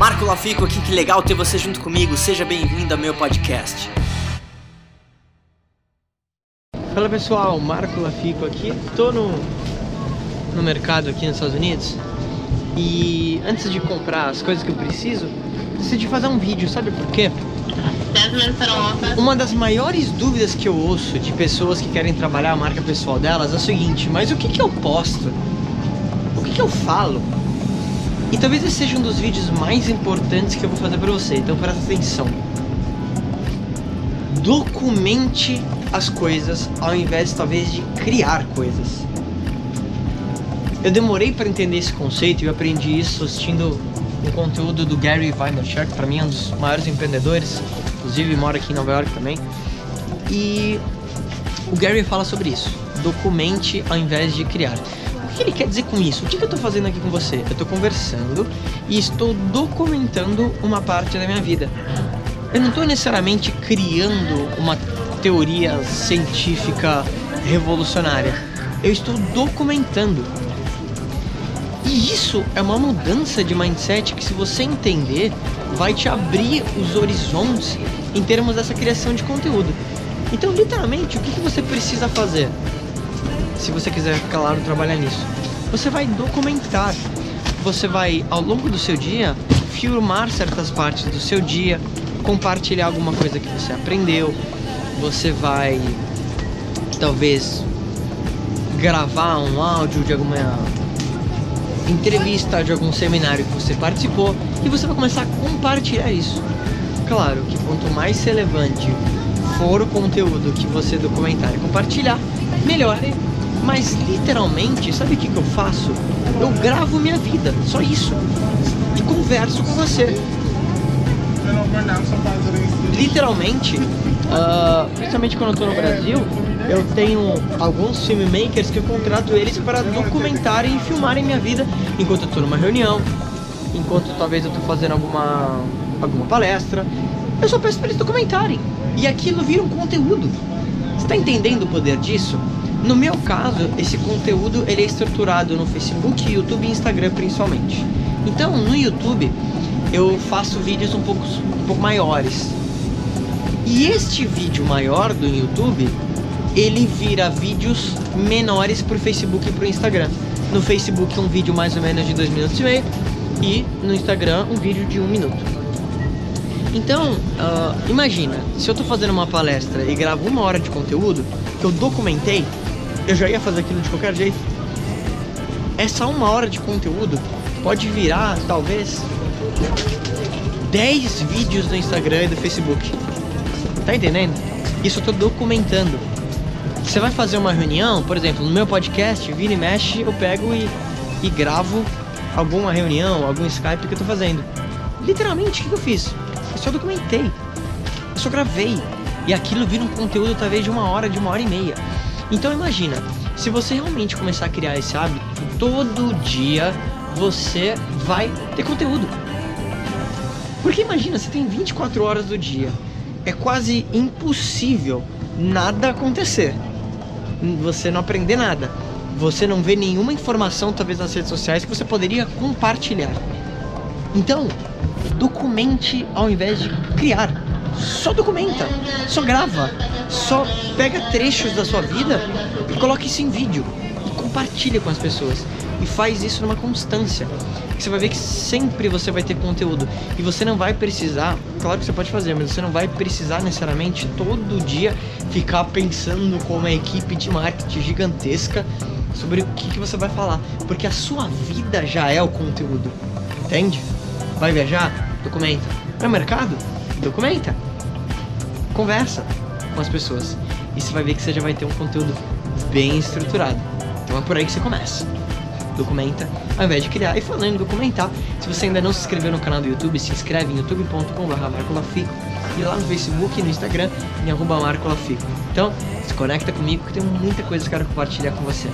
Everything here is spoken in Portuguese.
Marco Lafico aqui, que legal ter você junto comigo. Seja bem-vindo ao meu podcast. Fala pessoal, Marco Lafico aqui. Tô no, no mercado aqui nos Estados Unidos e antes de comprar as coisas que eu preciso, decidi fazer um vídeo, sabe por quê? Uma das maiores dúvidas que eu ouço de pessoas que querem trabalhar a marca pessoal delas é o seguinte: mas o que, que eu posto? O que, que eu falo? E talvez esse seja um dos vídeos mais importantes que eu vou fazer para você, então presta atenção. Documente as coisas ao invés talvez de criar coisas. Eu demorei para entender esse conceito e eu aprendi isso assistindo um conteúdo do Gary Vaynerchuk, que para mim é um dos maiores empreendedores, inclusive mora aqui em Nova York também. E o Gary fala sobre isso. Documente ao invés de criar. Que ele quer dizer com isso? O que eu estou fazendo aqui com você? Eu estou conversando e estou documentando uma parte da minha vida. Eu não estou necessariamente criando uma teoria científica revolucionária. Eu estou documentando. E isso é uma mudança de mindset que, se você entender, vai te abrir os horizontes em termos dessa criação de conteúdo. Então, literalmente, o que, que você precisa fazer? Se você quiser, claro, trabalhar nisso, você vai documentar. Você vai, ao longo do seu dia, filmar certas partes do seu dia, compartilhar alguma coisa que você aprendeu. Você vai, talvez, gravar um áudio de alguma entrevista de algum seminário que você participou e você vai começar a compartilhar isso. Claro que quanto mais relevante for o conteúdo que você documentar e compartilhar, melhor. Mas literalmente, sabe o que, que eu faço? Eu gravo minha vida, só isso. E converso com você. Literalmente, uh, principalmente quando eu tô no Brasil, eu tenho alguns filmmakers que eu contrato eles para documentarem e filmarem minha vida enquanto eu estou numa reunião, enquanto talvez eu estou fazendo alguma, alguma palestra. Eu só peço para eles documentarem. E aquilo vira um conteúdo. Você está entendendo o poder disso? No meu caso, esse conteúdo ele é estruturado no Facebook, YouTube e Instagram principalmente. Então, no YouTube, eu faço vídeos um pouco, um pouco maiores. E este vídeo maior do YouTube ele vira vídeos menores pro Facebook e pro Instagram. No Facebook um vídeo mais ou menos de dois minutos e meio e no Instagram um vídeo de um minuto. Então, uh, imagina, se eu tô fazendo uma palestra e gravo uma hora de conteúdo que eu documentei, eu já ia fazer aquilo de qualquer jeito. Essa uma hora de conteúdo pode virar, talvez, 10 vídeos no Instagram e do Facebook. Tá entendendo? Isso eu tô documentando. Você vai fazer uma reunião, por exemplo, no meu podcast, vira e mexe, eu pego e, e gravo alguma reunião, algum Skype que eu tô fazendo. Literalmente, o que eu fiz? Eu só documentei. Eu só gravei. E aquilo vira um conteúdo talvez de uma hora, de uma hora e meia. Então imagina, se você realmente começar a criar esse hábito, todo dia você vai ter conteúdo. Porque imagina, você tem 24 horas do dia. É quase impossível nada acontecer você não aprender nada. Você não vê nenhuma informação, talvez nas redes sociais, que você poderia compartilhar. Então, documente ao invés de criar. Só documenta, só grava, só pega trechos da sua vida e coloque isso em vídeo e compartilha com as pessoas e faz isso numa constância. Você vai ver que sempre você vai ter conteúdo e você não vai precisar, claro que você pode fazer, mas você não vai precisar necessariamente todo dia ficar pensando com uma equipe de marketing gigantesca sobre o que, que você vai falar, porque a sua vida já é o conteúdo, entende? Vai viajar? Documenta. Vai ao mercado? Documenta. Conversa com as pessoas e você vai ver que você já vai ter um conteúdo bem estruturado. Então é por aí que você começa documenta, ao invés de criar. E falando em documentar, se você ainda não se inscreveu no canal do YouTube, se inscreve em youtube.com.br e lá no Facebook e no Instagram em arroba Marco Lafico. Então, se conecta comigo que tem muita coisa que eu quero compartilhar com você.